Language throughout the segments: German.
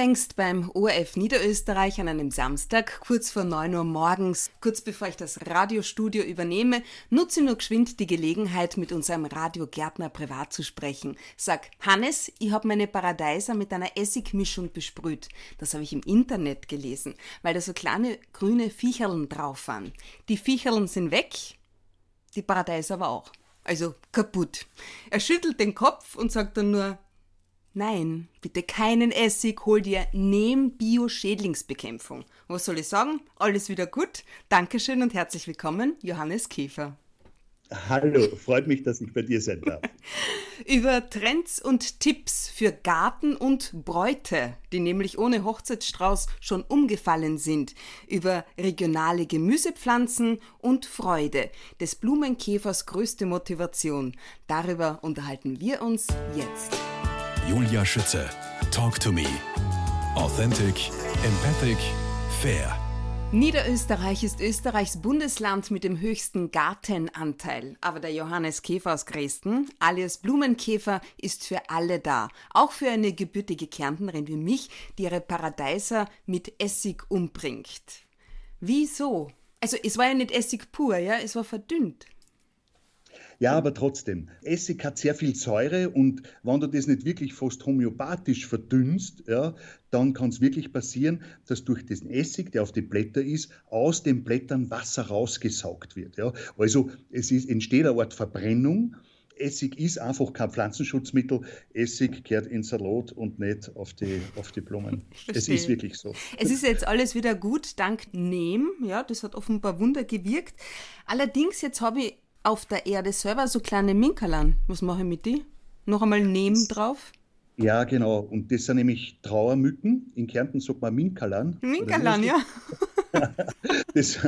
unlängst beim ORF Niederösterreich an einem Samstag, kurz vor 9 Uhr morgens, kurz bevor ich das Radiostudio übernehme, nutze nur geschwind die Gelegenheit, mit unserem Radiogärtner privat zu sprechen. Sag, Hannes, ich habe meine Paradeiser mit einer Essigmischung besprüht. Das habe ich im Internet gelesen, weil da so kleine grüne Viecherln drauf waren. Die Viecherln sind weg, die Paradeiser aber auch. Also kaputt. Er schüttelt den Kopf und sagt dann nur, Nein, bitte keinen Essig, hol dir Nehm Bio Schädlingsbekämpfung. Was soll ich sagen? Alles wieder gut. Dankeschön und herzlich willkommen, Johannes Käfer. Hallo, freut mich, dass ich bei dir sein darf. Über Trends und Tipps für Garten und Bräute, die nämlich ohne Hochzeitsstrauß schon umgefallen sind. Über regionale Gemüsepflanzen und Freude, des Blumenkäfers größte Motivation. Darüber unterhalten wir uns jetzt. Julia Schütze. Talk to me. Authentic, empathic, fair. Niederösterreich ist Österreichs Bundesland mit dem höchsten Gartenanteil. Aber der Johannes Käfer aus Dresden, alias Blumenkäfer, ist für alle da. Auch für eine gebürtige Kärntnerin wie mich, die ihre Paradeiser mit Essig umbringt. Wieso? Also es war ja nicht Essig pur, ja, es war verdünnt. Ja, aber trotzdem, Essig hat sehr viel Säure und wenn du das nicht wirklich fast homöopathisch verdünnst, ja, dann kann es wirklich passieren, dass durch diesen Essig, der auf die Blätter ist, aus den Blättern Wasser rausgesaugt wird. Ja. Also es ist, entsteht eine Art Verbrennung. Essig ist einfach kein Pflanzenschutzmittel. Essig kehrt in Salat und nicht auf die, auf die Blumen. Es ist wirklich so. Es ist jetzt alles wieder gut, dank Nehm. Ja, das hat offenbar Wunder gewirkt. Allerdings, jetzt habe ich auf der Erde selber so kleine Minkerlern. Was mache ich mit die? Noch einmal Nehmen drauf? Ja, genau. Und das sind nämlich Trauermücken. In Kärnten sagt man Minkerlern. Minkerlern, ja. das,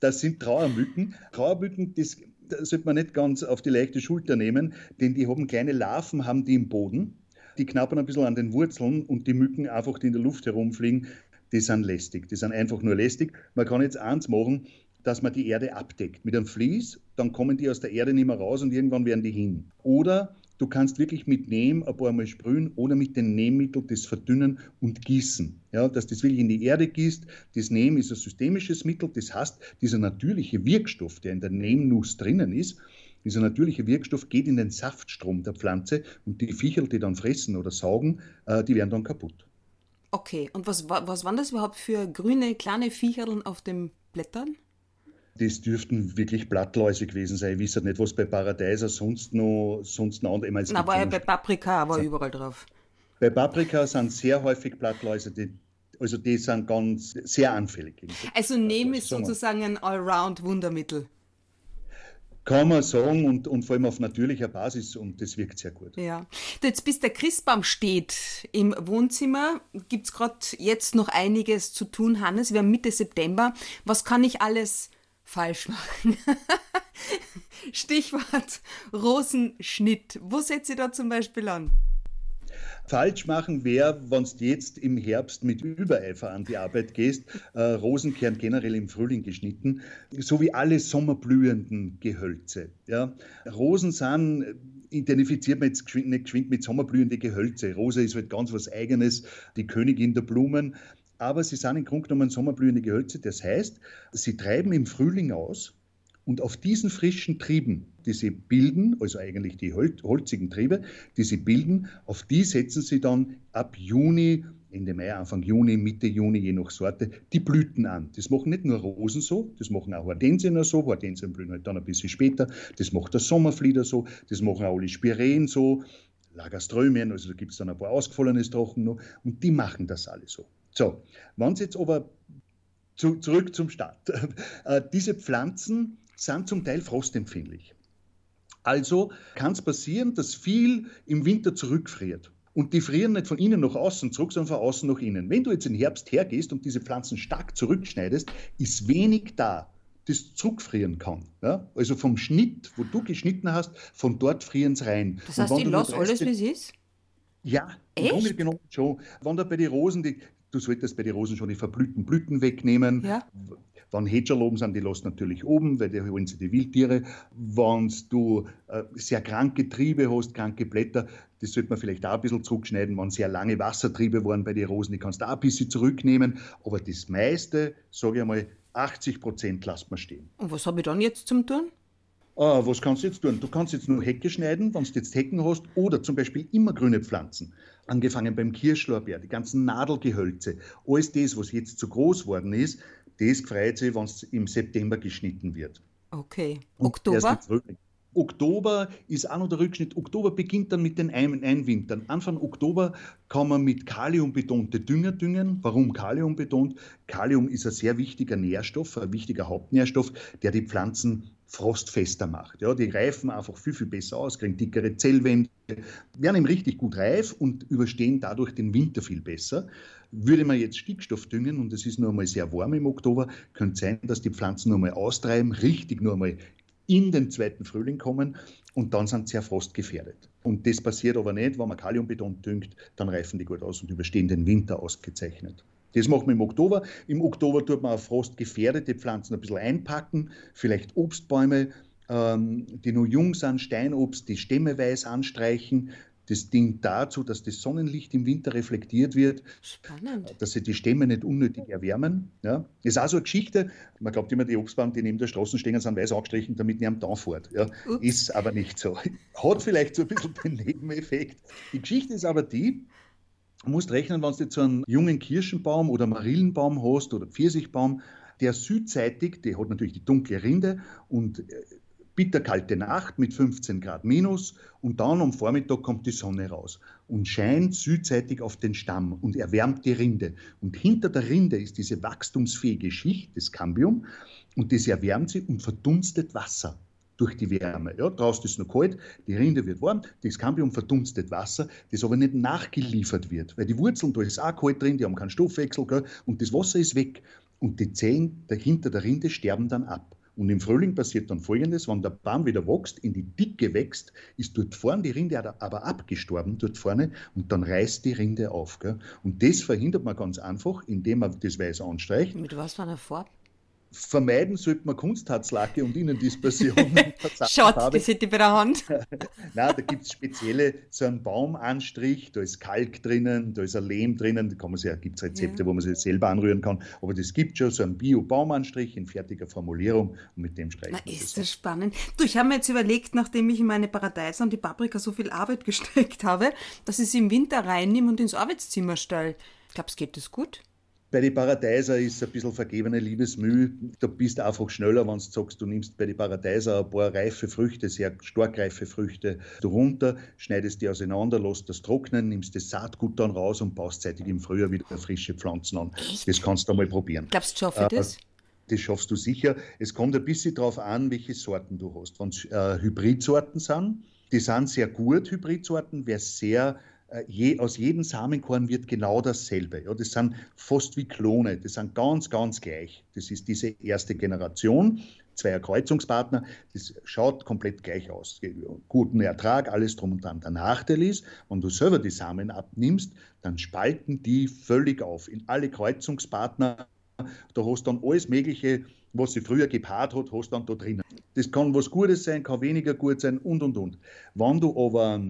das, sind Trauermücken. Trauermücken, das, das sollte man nicht ganz auf die leichte Schulter nehmen, denn die haben kleine Larven, haben die im Boden. Die knappern ein bisschen an den Wurzeln und die Mücken einfach, die in der Luft herumfliegen, die sind lästig. Die sind einfach nur lästig. Man kann jetzt eins machen, dass man die Erde abdeckt mit einem Vlies, dann kommen die aus der Erde nicht mehr raus und irgendwann werden die hin. Oder du kannst wirklich mit Nehm ein paar Mal sprühen oder mit den Nähmitteln das verdünnen und gießen. Ja, dass das wirklich in die Erde gießt. Das Nehm ist ein systemisches Mittel, das heißt, dieser natürliche Wirkstoff, der in der Nehmnuss drinnen ist, dieser natürliche Wirkstoff geht in den Saftstrom der Pflanze und die Viecher, die dann fressen oder saugen, äh, die werden dann kaputt. Okay, und was, was waren das überhaupt für grüne kleine Viecherln auf den Blättern? Das dürften wirklich Blattläuse gewesen sein. Ich weiß nicht, was bei Paradeiser sonst noch, sonst noch andere. Ich Na, war ja bei Paprika aber überall drauf. Bei Paprika sind sehr häufig Blattläuse, die, also die sind ganz sehr anfällig. Also Neem ist sozusagen ein Allround-Wundermittel. Kann man sagen und, und vor allem auf natürlicher Basis und das wirkt sehr gut. Ja. Jetzt bis der Christbaum steht im Wohnzimmer, gibt es gerade jetzt noch einiges zu tun, Hannes. Wir haben Mitte September. Was kann ich alles falsch machen. Stichwort Rosenschnitt. Wo setzt ihr da zum Beispiel an? Falsch machen wäre, wenn du jetzt im Herbst mit Übereifer an die Arbeit gehst, äh, Rosenkern generell im Frühling geschnitten, so wie alle sommerblühenden Gehölze. Ja. Rosen sind identifiziert man jetzt nicht geschwind mit sommerblühende Gehölze. Rosa ist halt ganz was Eigenes, die Königin der Blumen aber sie sind im Grunde genommen sommerblühende Gehölze. Das heißt, sie treiben im Frühling aus und auf diesen frischen Trieben, die sie bilden, also eigentlich die holzigen Triebe, die sie bilden, auf die setzen sie dann ab Juni, Ende Mai, Anfang Juni, Mitte Juni, je nach Sorte, die Blüten an. Das machen nicht nur Rosen so, das machen auch Hortensien so, Hortensien blühen halt dann ein bisschen später, das macht der Sommerflieder so, das machen auch alle Spireen so, Lagerströmien, also da gibt es dann ein paar ausgefallene Trochen noch, und die machen das alle so. So, wenn Sie jetzt aber zu, zurück zum Start. Äh, diese Pflanzen sind zum Teil frostempfindlich. Also kann es passieren, dass viel im Winter zurückfriert. Und die frieren nicht von innen nach außen zurück, sondern von außen nach innen. Wenn du jetzt im Herbst hergehst und diese Pflanzen stark zurückschneidest, ist wenig da, das zurückfrieren kann. Ja? Also vom Schnitt, wo du geschnitten hast, von dort frieren sie rein. Das heißt, ich lasse alles, wie es ist? Ja, im Grunde genommen schon. Wenn da bei den Rosen, die, Du solltest bei den Rosen schon die verblühten Blüten wegnehmen. Ja. Wenn Hedgerl oben sind, die lassen natürlich oben, weil die holen sie die Wildtiere. Wenn du äh, sehr kranke Triebe hast, kranke Blätter, das sollte man vielleicht auch ein bisschen zurückschneiden. Wenn sehr lange Wassertriebe waren bei den Rosen, die kannst du auch ein bisschen zurücknehmen. Aber das meiste, sage ich einmal, 80 Prozent lässt man stehen. Und was habe ich dann jetzt zum tun? Ah, was kannst du jetzt tun? Du kannst jetzt nur Hecke schneiden, wenn du jetzt Hecken hast, oder zum Beispiel immer grüne Pflanzen angefangen beim Kirschlorbeer, die ganzen Nadelgehölze, alles das, was jetzt zu groß worden ist, das freut sich, wenn es im September geschnitten wird. Okay. Oktober? Oktober ist auch noch der Rückschnitt. Oktober beginnt dann mit den Ein Einwintern. Anfang Oktober kann man mit kaliumbetonte Dünger düngen. Warum Kalium betont? Kalium ist ein sehr wichtiger Nährstoff, ein wichtiger Hauptnährstoff, der die Pflanzen frostfester macht. Ja, die reifen einfach viel, viel besser aus, kriegen dickere Zellwände, werden eben richtig gut reif und überstehen dadurch den Winter viel besser. Würde man jetzt Stickstoff düngen und es ist nur einmal sehr warm im Oktober, könnte sein, dass die Pflanzen nur einmal austreiben, richtig nur einmal in den zweiten Frühling kommen und dann sind sie sehr frostgefährdet. Und das passiert aber nicht, wenn man Kaliumbeton düngt, dann reifen die gut aus und überstehen den Winter ausgezeichnet. Das machen wir im Oktober. Im Oktober tut man auf frostgefährdete Pflanzen ein bisschen einpacken, vielleicht Obstbäume, ähm, die nur jung sind, Steinobst, die Stämme weiß anstreichen. Das dient dazu, dass das Sonnenlicht im Winter reflektiert wird, Spannend. dass sie die Stämme nicht unnötig erwärmen. Ja. Das ist auch so eine Geschichte. Man glaubt immer, die Obstbäume, die neben der Straße stehen, sind weiß angestrichen, damit niemand da fährt. Ja. Ist aber nicht so. Hat vielleicht so ein bisschen den Nebeneffekt. Die Geschichte ist aber die, musst rechnen, wenn du jetzt so einen jungen Kirschenbaum oder Marillenbaum hast oder Pfirsichbaum, der südseitig, der hat natürlich die dunkle Rinde und äh, bitterkalte Nacht mit 15 Grad minus und dann am Vormittag kommt die Sonne raus und scheint südseitig auf den Stamm und erwärmt die Rinde. Und hinter der Rinde ist diese wachstumsfähige Schicht, das Cambium, und das erwärmt sie und verdunstet Wasser durch die Wärme. Ja, draußen ist es noch kalt, die Rinde wird warm, das Cambium verdunstet Wasser, das aber nicht nachgeliefert wird, weil die Wurzeln, da ist auch kalt drin, die haben keinen Stoffwechsel gell, und das Wasser ist weg und die Zehen dahinter der Rinde sterben dann ab. Und im Frühling passiert dann Folgendes, wenn der Baum wieder wächst, in die Dicke wächst, ist dort vorne die Rinde aber abgestorben, dort vorne, und dann reißt die Rinde auf. Gell? Und das verhindert man ganz einfach, indem man das Weiß anstreicht. Mit was für einer Farbe? Vermeiden sollte man Kunstharzlacke und Innendispersion. Schaut, das hätte ich bei der Hand. Nein, da gibt es spezielle, so einen Baumanstrich, da ist Kalk drinnen, da ist ein Lehm drinnen, da gibt es Rezepte, ja. wo man sich selber anrühren kann, aber das gibt schon so einen Bio-Baumanstrich in fertiger Formulierung und mit dem streichen Na, ist das spannend. Du, ich habe mir jetzt überlegt, nachdem ich in meine Paradeiser und die Paprika so viel Arbeit gesteckt habe, dass ich sie im Winter reinnehme und ins Arbeitszimmer stelle. Glaubst du, geht das gut? Bei den Paradeiser ist es ein bisschen vergebene Liebesmüh. Du bist einfach schneller, wenn du sagst, du nimmst bei den Paradeiser ein paar reife Früchte, sehr stark reife Früchte runter, schneidest die auseinander, lässt das trocknen, nimmst das Saatgut dann raus und baust zeitig im Frühjahr wieder frische Pflanzen an. Das kannst du mal probieren. Glaubst du, schaffe ich das? Das schaffst du sicher. Es kommt ein bisschen darauf an, welche Sorten du hast. Wenn es äh, Hybridsorten sind, die sind sehr gut, Hybridsorten. Wer sehr äh, je, aus jedem Samenkorn wird genau dasselbe. Ja, das sind fast wie Klone, das sind ganz, ganz gleich. Das ist diese erste Generation zweier Kreuzungspartner, das schaut komplett gleich aus. Guten Ertrag, alles drum und dran. Der Nachteil ist, wenn du selber die Samen abnimmst, dann spalten die völlig auf in alle Kreuzungspartner. Da hast du dann alles Mögliche, was sie früher gepaart hat, hast du dann da drinnen. Das kann was Gutes sein, kann weniger gut sein und und und. Wenn du aber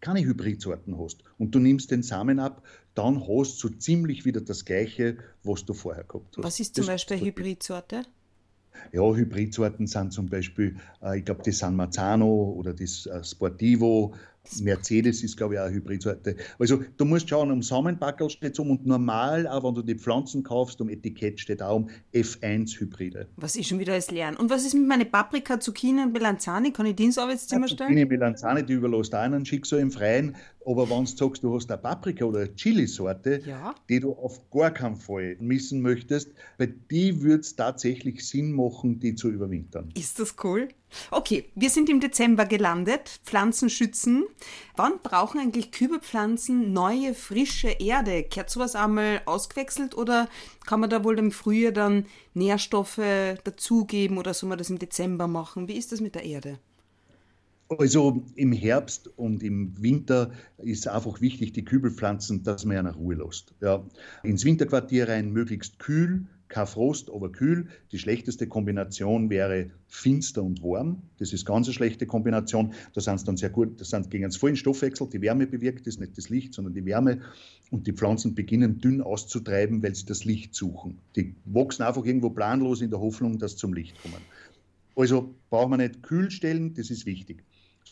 keine Hybridsorten hast und du nimmst den Samen ab, dann hast du so ziemlich wieder das Gleiche, was du vorher gehabt hast. Was ist zum das Beispiel eine Hybridsorte? Ja, Hybridsorten sind zum Beispiel, äh, ich glaube, die San Marzano oder das äh, Sportivo, Mercedes ist, glaube ich, auch eine Hybridsorte. Also du musst schauen, um Samenpackerl steht es um und normal, auch wenn du die Pflanzen kaufst, um Etikett steht auch um F1-Hybride. Was ist schon wieder als Lernen? Und was ist mit meinen Paprika, Zucchini und Melanzani? Kann ich die ins Arbeitszimmer stellen? Zucchini, Melanzani, die überlässt auch einen Schicksal im Freien. Aber wenn du sagst, du hast eine Paprika oder eine Chili-Sorte, ja. die du auf gar keinen Fall missen möchtest, bei die würde es tatsächlich Sinn machen, die zu überwintern. Ist das cool? Okay, wir sind im Dezember gelandet. Pflanzen schützen. Wann brauchen eigentlich Kübelpflanzen neue, frische Erde? Kehrt sowas einmal ausgewechselt oder kann man da wohl im Frühjahr dann Nährstoffe dazugeben oder soll man das im Dezember machen? Wie ist das mit der Erde? Also im Herbst und im Winter ist einfach wichtig, die Kübelpflanzen, dass man ja nach Ruhe lässt. Ja. Ins Winterquartier rein möglichst kühl, kein Frost, aber kühl. Die schlechteste Kombination wäre finster und warm. Das ist ganz eine schlechte Kombination. Da sind es dann sehr gut, das sind gegen einen vollen Stoffwechsel. Die Wärme bewirkt es, nicht das Licht, sondern die Wärme. Und die Pflanzen beginnen dünn auszutreiben, weil sie das Licht suchen. Die wachsen einfach irgendwo planlos in der Hoffnung, dass sie zum Licht kommen. Also braucht man nicht kühl stellen, das ist wichtig.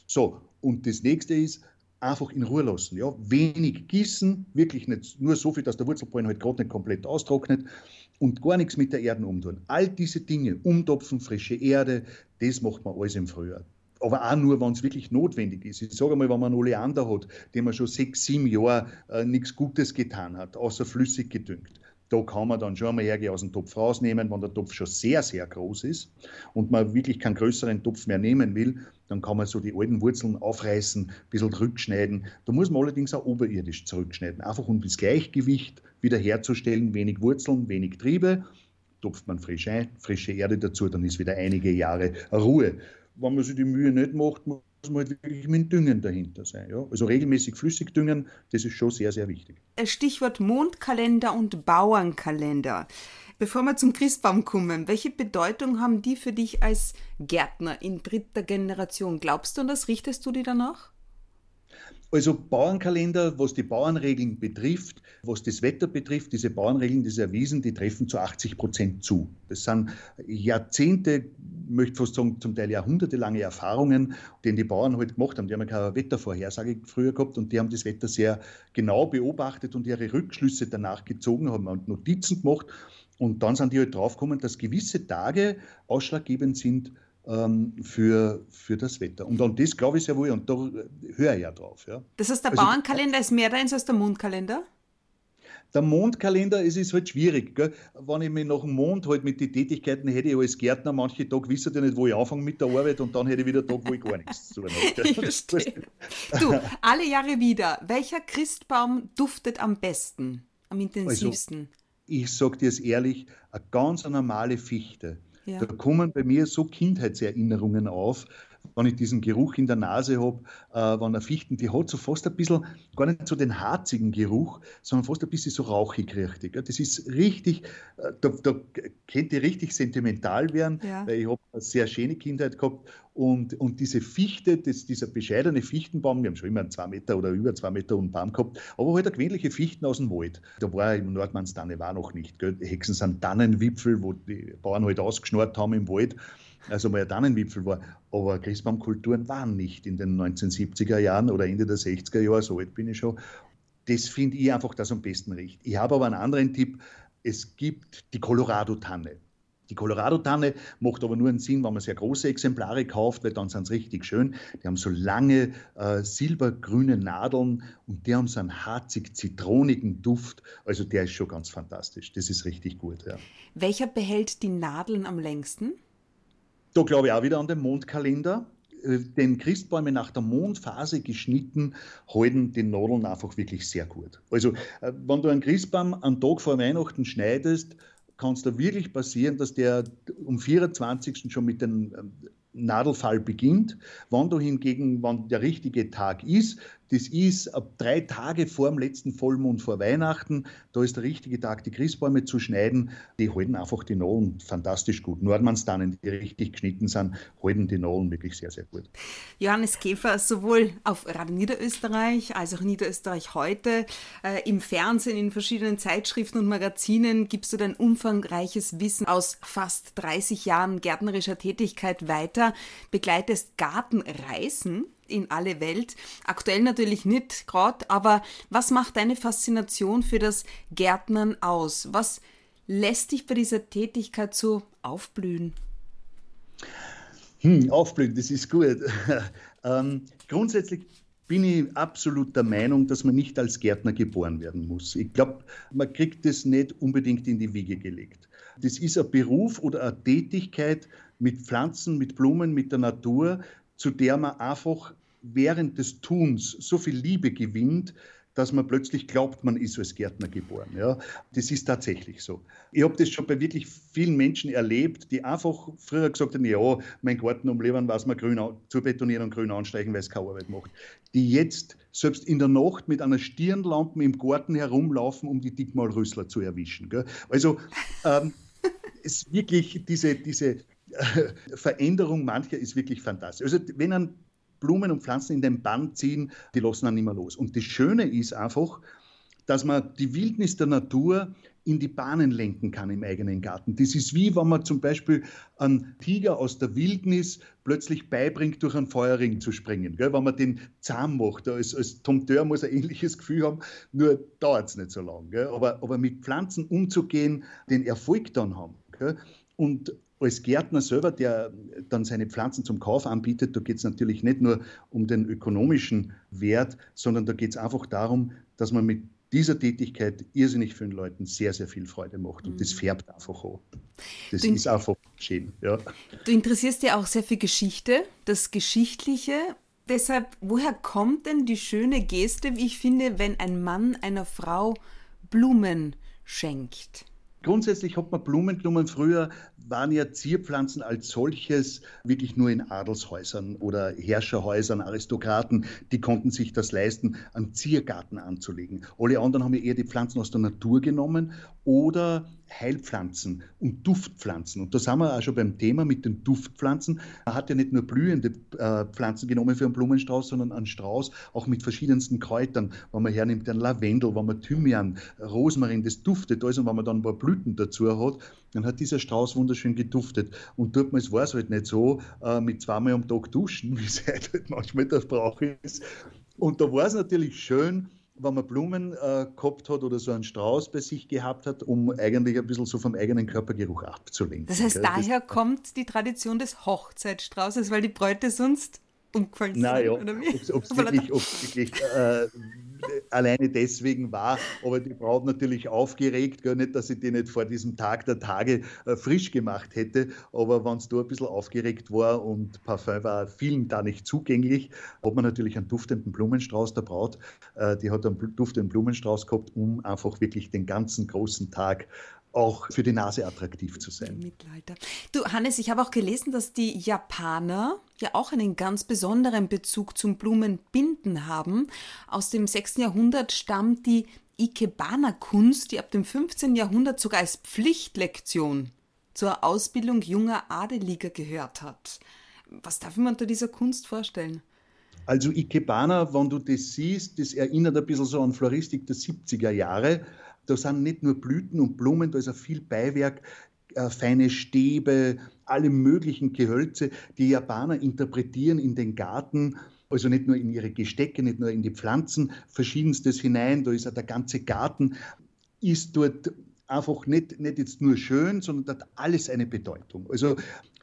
So, und das nächste ist, einfach in Ruhe lassen. Ja? Wenig gießen, wirklich nicht nur so viel, dass der Wurzelballen halt gerade nicht komplett austrocknet und gar nichts mit der Erde umtun. All diese Dinge, umtopfen, frische Erde, das macht man alles im Frühjahr. Aber auch nur, wenn es wirklich notwendig ist. Ich sage mal, wenn man einen Oleander hat, dem man schon sechs, sieben Jahre äh, nichts Gutes getan hat, außer flüssig gedüngt da kann man dann schon einmal hergehen, aus dem Topf rausnehmen, wenn der Topf schon sehr, sehr groß ist und man wirklich keinen größeren Topf mehr nehmen will, dann kann man so die alten Wurzeln aufreißen, ein bisschen zurückschneiden. Da muss man allerdings auch oberirdisch zurückschneiden, einfach um das Gleichgewicht wiederherzustellen. Wenig Wurzeln, wenig Triebe, topft man frisch ein, frische Erde dazu, dann ist wieder einige Jahre Ruhe. Wenn man sich die Mühe nicht macht, muss man halt wirklich mit Düngen dahinter sein. Ja? Also regelmäßig flüssig düngen, das ist schon sehr, sehr wichtig. Stichwort Mondkalender und Bauernkalender. Bevor wir zum Christbaum kommen, welche Bedeutung haben die für dich als Gärtner in dritter Generation? Glaubst du und das richtest du dir danach? Also Bauernkalender, was die Bauernregeln betrifft, was das Wetter betrifft, diese Bauernregeln, diese erwiesen, die treffen zu 80 Prozent zu. Das sind Jahrzehnte, möchte fast sagen, zum Teil jahrhundertelange Erfahrungen, die die Bauern halt gemacht haben. Die haben ja keine Wettervorhersage früher gehabt und die haben das Wetter sehr genau beobachtet und ihre Rückschlüsse danach gezogen, haben Notizen gemacht und dann sind die halt draufgekommen, dass gewisse Tage ausschlaggebend sind für, für das Wetter. Und an das glaube ich sehr wohl und da höre ich ja drauf. Ja. Das heißt, der also, Bauernkalender ist mehr deins als der Mondkalender? Der Mondkalender, es ist halt schwierig. Gell? Wenn ich mich nach dem Mond halt mit den Tätigkeiten hätte, ich als Gärtner, manche Tage wissen ja nicht, wo ich anfange mit der Arbeit und dann hätte ich wieder Tag, wo ich gar nichts zu tun habe. du, alle Jahre wieder, welcher Christbaum duftet am besten, am intensivsten? Also, ich sage dir es ehrlich, eine ganz normale Fichte ja. Da kommen bei mir so Kindheitserinnerungen auf, wenn ich diesen Geruch in der Nase habe, äh, wenn eine Fichten, die hat so fast ein bisschen, gar nicht so den harzigen Geruch, sondern fast ein bisschen so rauchig richtig. Das ist richtig, äh, da, da könnte ich richtig sentimental werden, ja. weil ich habe eine sehr schöne Kindheit gehabt und, und diese Fichte, das, dieser bescheidene Fichtenbaum, wir haben schon immer einen zwei Meter oder über zwei Meter hohen Baum gehabt, aber halt eine gewöhnliche Fichten aus dem Wald. Da war im Nordmannstanne war noch nicht. Gell? Hexen sind Tannenwipfel, wo die Bauern halt ausgeschnurrt haben im Wald also mal ein Tannenwipfel war. Aber Christbaumkulturen waren nicht in den 1970er Jahren oder Ende der 60er Jahre, so alt bin ich schon. Das finde ich einfach, das am besten riecht. Ich habe aber einen anderen Tipp. Es gibt die Colorado-Tanne. Die Colorado-Tanne macht aber nur einen Sinn, wenn man sehr große Exemplare kauft, weil dann sind sie richtig schön. Die haben so lange äh, silbergrüne Nadeln und die haben so einen harzig-zitronigen Duft. Also der ist schon ganz fantastisch. Das ist richtig gut. Ja. Welcher behält die Nadeln am längsten? Da glaube ich auch wieder an den Mondkalender. Äh, den Christbäume nach der Mondphase geschnitten halten die Nadeln einfach wirklich sehr gut. Also, äh, wenn du einen Christbaum einen Tag vor Weihnachten schneidest, kann es da wirklich passieren, dass der um 24. schon mit dem ähm, Nadelfall beginnt. Wann du hingegen, wann der richtige Tag ist, das ist ab drei Tage vor dem letzten Vollmond vor Weihnachten. Da ist der richtige Tag, die Christbäume zu schneiden. Die halten einfach die Nadeln fantastisch gut. Nordmannstannen, die richtig geschnitten sind, halten die Nadeln wirklich sehr, sehr gut. Johannes Käfer, sowohl auf Radio Niederösterreich als auch Niederösterreich heute, äh, im Fernsehen, in verschiedenen Zeitschriften und Magazinen gibst du dein umfangreiches Wissen aus fast 30 Jahren gärtnerischer Tätigkeit weiter, begleitest Gartenreisen in alle Welt. Aktuell natürlich nicht gerade, aber was macht deine Faszination für das Gärtnern aus? Was lässt dich bei dieser Tätigkeit so aufblühen? Hm, aufblühen, das ist gut. ähm, grundsätzlich bin ich absolut der Meinung, dass man nicht als Gärtner geboren werden muss. Ich glaube, man kriegt das nicht unbedingt in die Wiege gelegt. Das ist ein Beruf oder eine Tätigkeit mit Pflanzen, mit Blumen, mit der Natur, zu der man einfach während des Tuns so viel Liebe gewinnt, dass man plötzlich glaubt, man ist als Gärtner geboren. Ja, das ist tatsächlich so. Ich habe das schon bei wirklich vielen Menschen erlebt, die einfach früher gesagt haben, ja, mein Garten umleben, was man grün zu betonieren und grün anstreichen, weil es keine Arbeit macht. Die jetzt selbst in der Nacht mit einer Stirnlampe im Garten herumlaufen, um die Dickmalrüssler zu erwischen. Gell? Also ähm, es wirklich diese, diese äh, Veränderung mancher ist wirklich fantastisch. Also wenn ein Blumen und Pflanzen in den Bann ziehen, die lassen dann nicht mehr los. Und das Schöne ist einfach, dass man die Wildnis der Natur in die Bahnen lenken kann im eigenen Garten. Das ist wie, wenn man zum Beispiel einen Tiger aus der Wildnis plötzlich beibringt, durch einen Feuerring zu springen. Gell? Wenn man den zahm macht, als, als Tomteur muss er ein ähnliches Gefühl haben, nur dauert es nicht so lange. Aber, aber mit Pflanzen umzugehen, den Erfolg dann haben. Gell? Und als Gärtner selber, der dann seine Pflanzen zum Kauf anbietet, da geht es natürlich nicht nur um den ökonomischen Wert, sondern da geht es einfach darum, dass man mit dieser Tätigkeit irrsinnig vielen Leuten sehr, sehr viel Freude macht. Und mhm. das färbt einfach an. Das du, ist einfach schön. Ja. Du interessierst ja auch sehr für Geschichte, das Geschichtliche. Deshalb, woher kommt denn die schöne Geste, wie ich finde, wenn ein Mann einer Frau Blumen schenkt? Grundsätzlich hat man Blumenblumen früher waren ja Zierpflanzen als solches wirklich nur in Adelshäusern oder Herrscherhäusern, Aristokraten, die konnten sich das leisten, einen Ziergarten anzulegen. Alle anderen haben ja eher die Pflanzen aus der Natur genommen oder Heilpflanzen und Duftpflanzen. Und da sind wir auch schon beim Thema mit den Duftpflanzen. Man hat ja nicht nur blühende äh, Pflanzen genommen für einen Blumenstrauß, sondern einen Strauß auch mit verschiedensten Kräutern. Wenn man hernimmt, dann Lavendel, wenn man Thymian, Rosmarin, das duftet alles. Und wenn man dann ein paar Blüten dazu hat, dann hat dieser Strauß wunderschön geduftet. Und damals war es halt nicht so, äh, mit zweimal am Tag duschen, wie es halt manchmal der Brauch ist. Und da war es natürlich schön, wenn man Blumen äh, gehabt hat oder so einen Strauß bei sich gehabt hat, um eigentlich ein bisschen so vom eigenen Körpergeruch abzulenken. Das heißt, daher das, kommt die Tradition des Hochzeitstraußes, weil die Bräute sonst umgefallen sind. Naja, ob es wirklich, wirklich äh, alleine deswegen war, aber die Braut natürlich aufgeregt, gell? nicht, dass ich die nicht vor diesem Tag der Tage äh, frisch gemacht hätte, aber wenn es da ein bisschen aufgeregt war und Parfum war vielen da nicht zugänglich, hat man natürlich einen duftenden Blumenstrauß der Braut, äh, die hat einen duftenden Blumenstrauß gehabt, um einfach wirklich den ganzen großen Tag auch für die Nase attraktiv zu sein. Mittelalter. Du, Hannes, ich habe auch gelesen, dass die Japaner ja auch einen ganz besonderen Bezug zum Blumenbinden haben. Aus dem 6. Jahrhundert stammt die Ikebana-Kunst, die ab dem 15. Jahrhundert sogar als Pflichtlektion zur Ausbildung junger Adeliger gehört hat. Was darf man unter dieser Kunst vorstellen? Also Ikebana, wenn du das siehst, das erinnert ein bisschen so an Floristik der 70er Jahre. Da sind nicht nur Blüten und Blumen, da ist auch viel Beiwerk, äh, feine Stäbe, alle möglichen Gehölze. Die Japaner interpretieren in den Garten also nicht nur in ihre Gestecke, nicht nur in die Pflanzen, verschiedenstes hinein, da ist ja der ganze Garten, ist dort einfach nicht, nicht jetzt nur schön, sondern hat alles eine Bedeutung. Also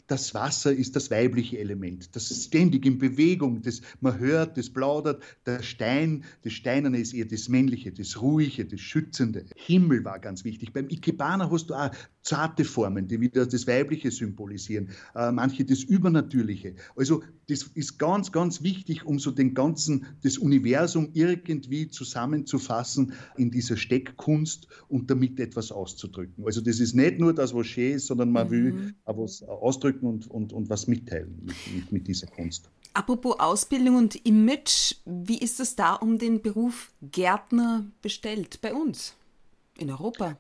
das Wasser ist das weibliche Element, das ist ständig in Bewegung, das man hört, das plaudert. Der Stein, das Steinerne ist eher das Männliche, das Ruhige, das Schützende. Himmel war ganz wichtig. Beim Ikebana hast du auch zarte Formen, die wieder das Weibliche symbolisieren, äh, manche das Übernatürliche. Also das ist ganz, ganz wichtig, um so den ganzen, das Universum irgendwie zusammenzufassen in dieser Steckkunst und damit etwas auszudrücken. Also das ist nicht nur das, was schön ist, sondern man mhm. will auch was ausdrücken und, und, und was mitteilen mit, mit, mit dieser Kunst. Apropos Ausbildung und Image, wie ist es da um den Beruf Gärtner bestellt bei uns in Europa?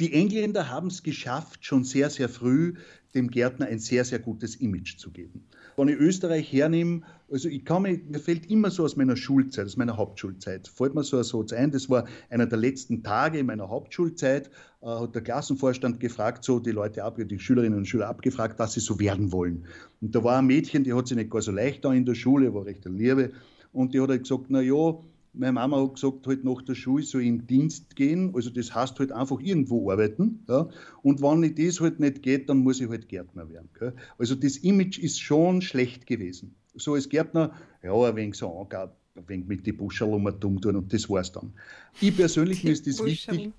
Die Engländer haben es geschafft, schon sehr, sehr früh dem Gärtner ein sehr, sehr gutes Image zu geben. Wenn ich Österreich hernehme, also ich mich, mir fällt immer so aus meiner Schulzeit, aus meiner Hauptschulzeit, fällt mir so ein Satz ein, das war einer der letzten Tage in meiner Hauptschulzeit, äh, hat der Klassenvorstand gefragt, so die Leute ab, die Schülerinnen und Schüler abgefragt, was sie so werden wollen. Und da war ein Mädchen, die hat sich nicht gar so leicht da in der Schule, war recht eine Liebe, und die hat halt gesagt, na ja, meine Mama hat gesagt, halt nach der Schule soll ich in Dienst gehen. Also das heißt halt einfach irgendwo arbeiten. Ja? Und wenn ich das halt nicht geht, dann muss ich halt Gärtner werden. Gell? Also das Image ist schon schlecht gewesen. So als Gärtner, ja, ein wenig so angab, ein wenig mit den Buscherl um tun und das war's dann. Ich persönlich, mir ist das wichtig,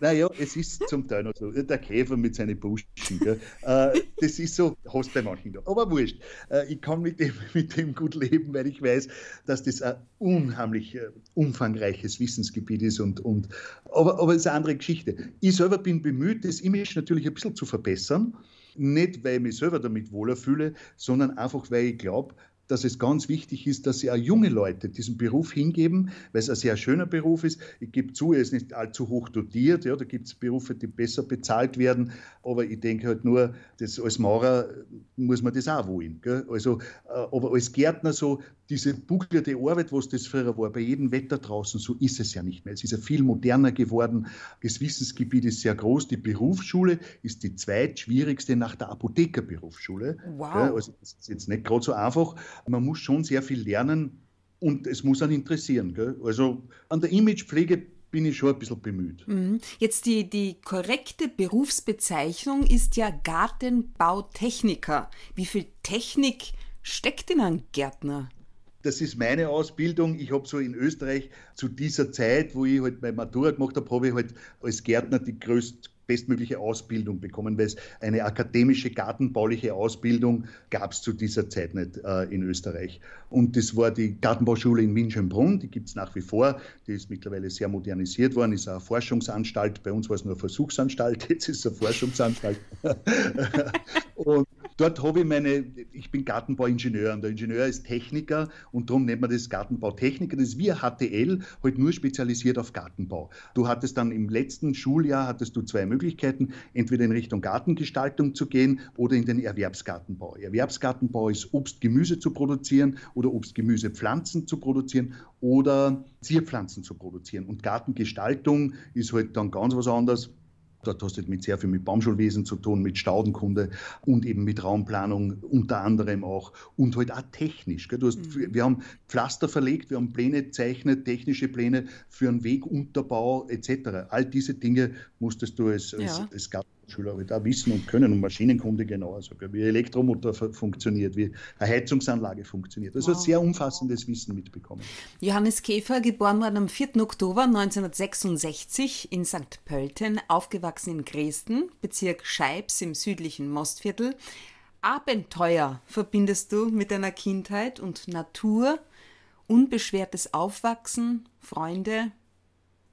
naja, es ist zum Teil noch so. Der Käfer mit seinen Buschen. Gell? Äh, das ist so, hast bei manchen da. Aber wurscht. Äh, ich kann mit dem, mit dem gut leben, weil ich weiß, dass das ein unheimlich äh, umfangreiches Wissensgebiet ist. Und, und, aber, aber es ist eine andere Geschichte. Ich selber bin bemüht, das Image natürlich ein bisschen zu verbessern. Nicht, weil ich mich selber damit wohler fühle, sondern einfach, weil ich glaube, dass es ganz wichtig ist, dass sie auch junge Leute diesen Beruf hingeben, weil es ein sehr schöner Beruf ist. Ich gebe zu, er ist nicht allzu hoch dotiert. Ja, da gibt es Berufe, die besser bezahlt werden. Aber ich denke halt nur, dass als Maurer muss man das auch wollen. Gell? Also, äh, aber als Gärtner so, diese bucklige Arbeit, was das früher war, bei jedem Wetter draußen, so ist es ja nicht mehr. Es ist ja viel moderner geworden. Das Wissensgebiet ist sehr groß. Die Berufsschule ist die zweitschwierigste nach der Apothekerberufsschule. Wow. Also das ist jetzt nicht gerade so einfach. Man muss schon sehr viel lernen und es muss einen interessieren. Gell? Also an der Imagepflege bin ich schon ein bisschen bemüht. Mhm. Jetzt die, die korrekte Berufsbezeichnung ist ja Gartenbautechniker. Wie viel Technik steckt in einem Gärtner? Das ist meine Ausbildung. Ich habe so in Österreich zu dieser Zeit, wo ich halt meine Matura gemacht habe, habe ich halt als Gärtner die größte bestmögliche Ausbildung bekommen, weil es eine akademische gartenbauliche Ausbildung gab es zu dieser Zeit nicht äh, in Österreich. Und das war die Gartenbauschule in Wien-Schönbrunn, die gibt es nach wie vor, die ist mittlerweile sehr modernisiert worden, ist eine Forschungsanstalt, bei uns war es nur eine Versuchsanstalt, jetzt ist es eine Forschungsanstalt. und dort habe ich meine, ich bin Gartenbauingenieur und der Ingenieur ist Techniker und darum nennt man das Gartenbautechniker. Das ist ein HTL, halt nur spezialisiert auf Gartenbau. Du hattest dann im letzten Schuljahr hattest du zwei Möglichkeiten. Möglichkeiten, entweder in Richtung Gartengestaltung zu gehen oder in den Erwerbsgartenbau. Erwerbsgartenbau ist Obst, Gemüse zu produzieren oder Obst, Gemüse, Pflanzen zu produzieren oder Zierpflanzen zu produzieren. Und Gartengestaltung ist halt dann ganz was anderes. Dort hast du mit sehr viel mit Baumschulwesen zu tun, mit Staudenkunde und eben mit Raumplanung unter anderem auch und halt auch technisch. Gell? Du hast, mhm. Wir haben Pflaster verlegt, wir haben Pläne gezeichnet, technische Pläne für einen Wegunterbau etc. All diese Dinge musstest du als, als, ja. als Schüler halt auch wissen und können und Maschinenkunde genauso, wie ein Elektromotor funktioniert, wie eine Heizungsanlage funktioniert. Also wow. sehr umfassendes Wissen mitbekommen. Johannes Käfer, geboren worden am 4. Oktober 1966 in St. Pölten, aufgewachsen in Dresden, Bezirk Scheibs im südlichen Mostviertel. Abenteuer verbindest du mit deiner Kindheit und Natur, unbeschwertes Aufwachsen, Freunde,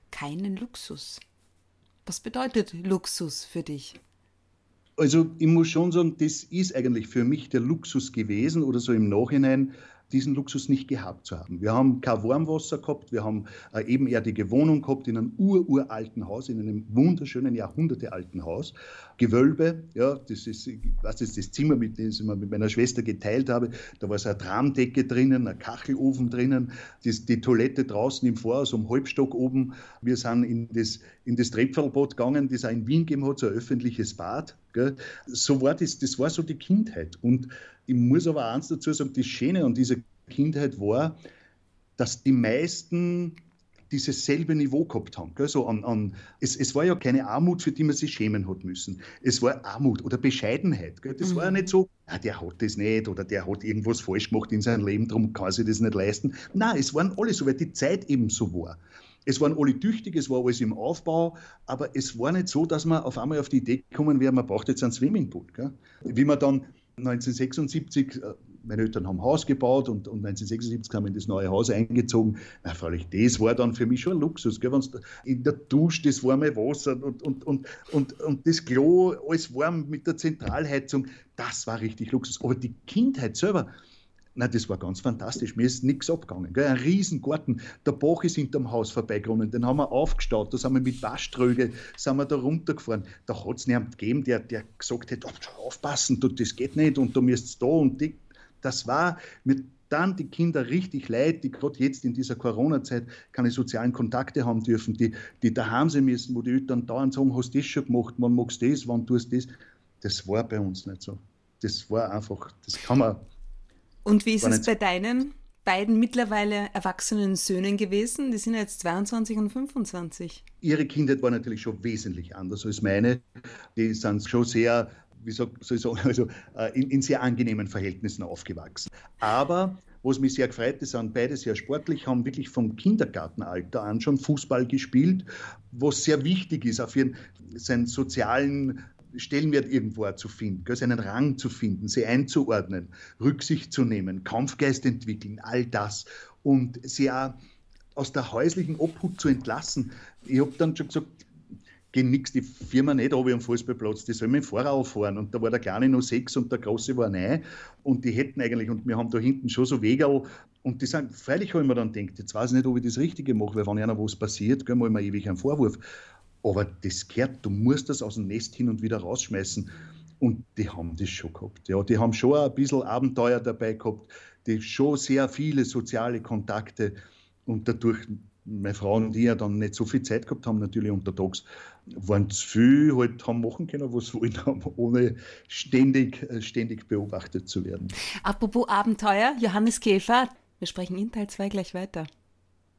keinen Luxus. Was bedeutet Luxus für dich? Also ich muss schon sagen, das ist eigentlich für mich der Luxus gewesen oder so im Nachhinein, diesen Luxus nicht gehabt zu haben. Wir haben kein Warmwasser gehabt, wir haben eine ebenerdige Wohnung gehabt in einem ururalten Haus, in einem wunderschönen, jahrhundertealten Haus. Gewölbe, ja, das ist, was ist das Zimmer, mit dem ich mit meiner Schwester geteilt habe. Da war so eine Tramdecke drinnen, ein Kachelofen drinnen, das, die Toilette draußen im Vorhaus um Halbstock oben. Wir sind in das, in das Trepferlbad gegangen, das auch in Wien gegeben hat, so ein öffentliches Bad. Gell. So war das, das war so die Kindheit. Und ich muss aber eins dazu sagen, das Schöne an dieser Kindheit war, dass die meisten dieses selbe Niveau gehabt haben. Gell? So an, an, es, es war ja keine Armut, für die man sich schämen hat müssen. Es war Armut oder Bescheidenheit. Gell? Das mhm. war ja nicht so, ah, der hat das nicht oder der hat irgendwas falsch gemacht in seinem Leben, darum kann sich das nicht leisten. Nein, es waren alle so, weil die Zeit eben so war. Es waren alle tüchtig, es war alles im Aufbau, aber es war nicht so, dass man auf einmal auf die Idee gekommen wäre, man braucht jetzt einen Swimmingpool. Gell? Wie man dann 1976 meine Eltern haben Haus gebaut und, und 1976 haben wir in das neue Haus eingezogen. Na, freilich, das war dann für mich schon ein Luxus. Gell? In der Dusche das warme Wasser und, und, und, und, und das Klo, alles warm mit der Zentralheizung, das war richtig Luxus. Aber die Kindheit selber, na, das war ganz fantastisch. Mir ist nichts abgegangen. Gell? Ein Riesengarten. Der Bach ist hinterm Haus vorbeigekommen. Den haben wir aufgestaut. Da sind wir mit Waschtröge sind wir da runtergefahren. Da hat es niemand gegeben, der, der gesagt hätte, oh, aufpassen, du, das geht nicht und du müsst da und die das war mir dann die Kinder richtig leid, die gerade jetzt in dieser Corona-Zeit keine sozialen Kontakte haben dürfen, die, die daheim sein müssen, wo die Eltern dauernd sagen, hast du das schon gemacht, wann magst du das, wann tust du das. Das war bei uns nicht so. Das war einfach, das kann man. Und wie ist es bei deinen beiden mittlerweile erwachsenen Söhnen gewesen? Die sind jetzt 22 und 25. Ihre Kindheit war natürlich schon wesentlich anders als meine. Die sind schon sehr wie soll, ich sagen, also äh, in, in, sehr angenehmen Verhältnissen aufgewachsen. Aber was mich sehr gefreut, die sind beide sehr sportlich, haben wirklich vom Kindergartenalter an schon Fußball gespielt, was sehr wichtig ist, auf ihren, seinen sozialen Stellenwert irgendwo zu finden, seinen Rang zu finden, sie einzuordnen, Rücksicht zu nehmen, Kampfgeist entwickeln, all das. Und sie auch aus der häuslichen Obhut zu entlassen. Ich habe dann schon gesagt, gehen nichts, die Firma nicht oben am Fußballplatz, die sollen mit dem Fahrrad fahren. Und da war der Kleine nur sechs und der Große war neun. Und die hätten eigentlich, und wir haben da hinten schon so Wege und die sind, freilich habe ich mir dann gedacht, jetzt weiß ich nicht, ob ich das Richtige mache, weil wenn einer was passiert, gehen wir immer ewig einen Vorwurf. Aber das gehört, du musst das aus dem Nest hin und wieder rausschmeißen. Und die haben das schon gehabt. Ja, die haben schon ein bisschen Abenteuer dabei gehabt, die schon sehr viele soziale Kontakte und dadurch, meine Frau und ich ja dann nicht so viel Zeit gehabt haben, natürlich untertags, waren zu viel halt haben machen können, was sie wollen haben, ohne ständig, äh, ständig beobachtet zu werden. Apropos Abenteuer, Johannes Käfer, wir sprechen in Teil 2 gleich weiter.